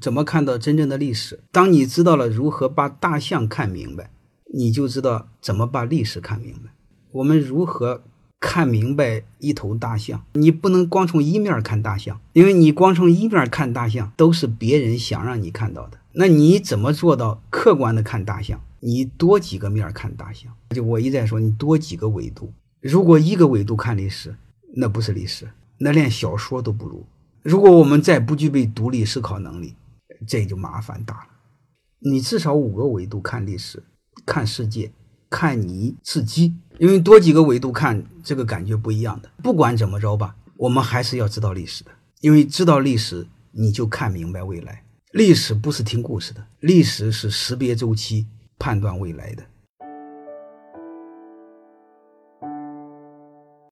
怎么看到真正的历史？当你知道了如何把大象看明白，你就知道怎么把历史看明白。我们如何看明白一头大象？你不能光从一面看大象，因为你光从一面看大象，都是别人想让你看到的。那你怎么做到客观的看大象？你多几个面看大象，就我一再说，你多几个维度。如果一个维度看历史，那不是历史，那连小说都不如。如果我们再不具备独立思考能力，这就麻烦大了。你至少五个维度看历史、看世界、看你自己，因为多几个维度看这个感觉不一样的。不管怎么着吧，我们还是要知道历史的，因为知道历史，你就看明白未来。历史不是听故事的，历史是识别周期、判断未来的。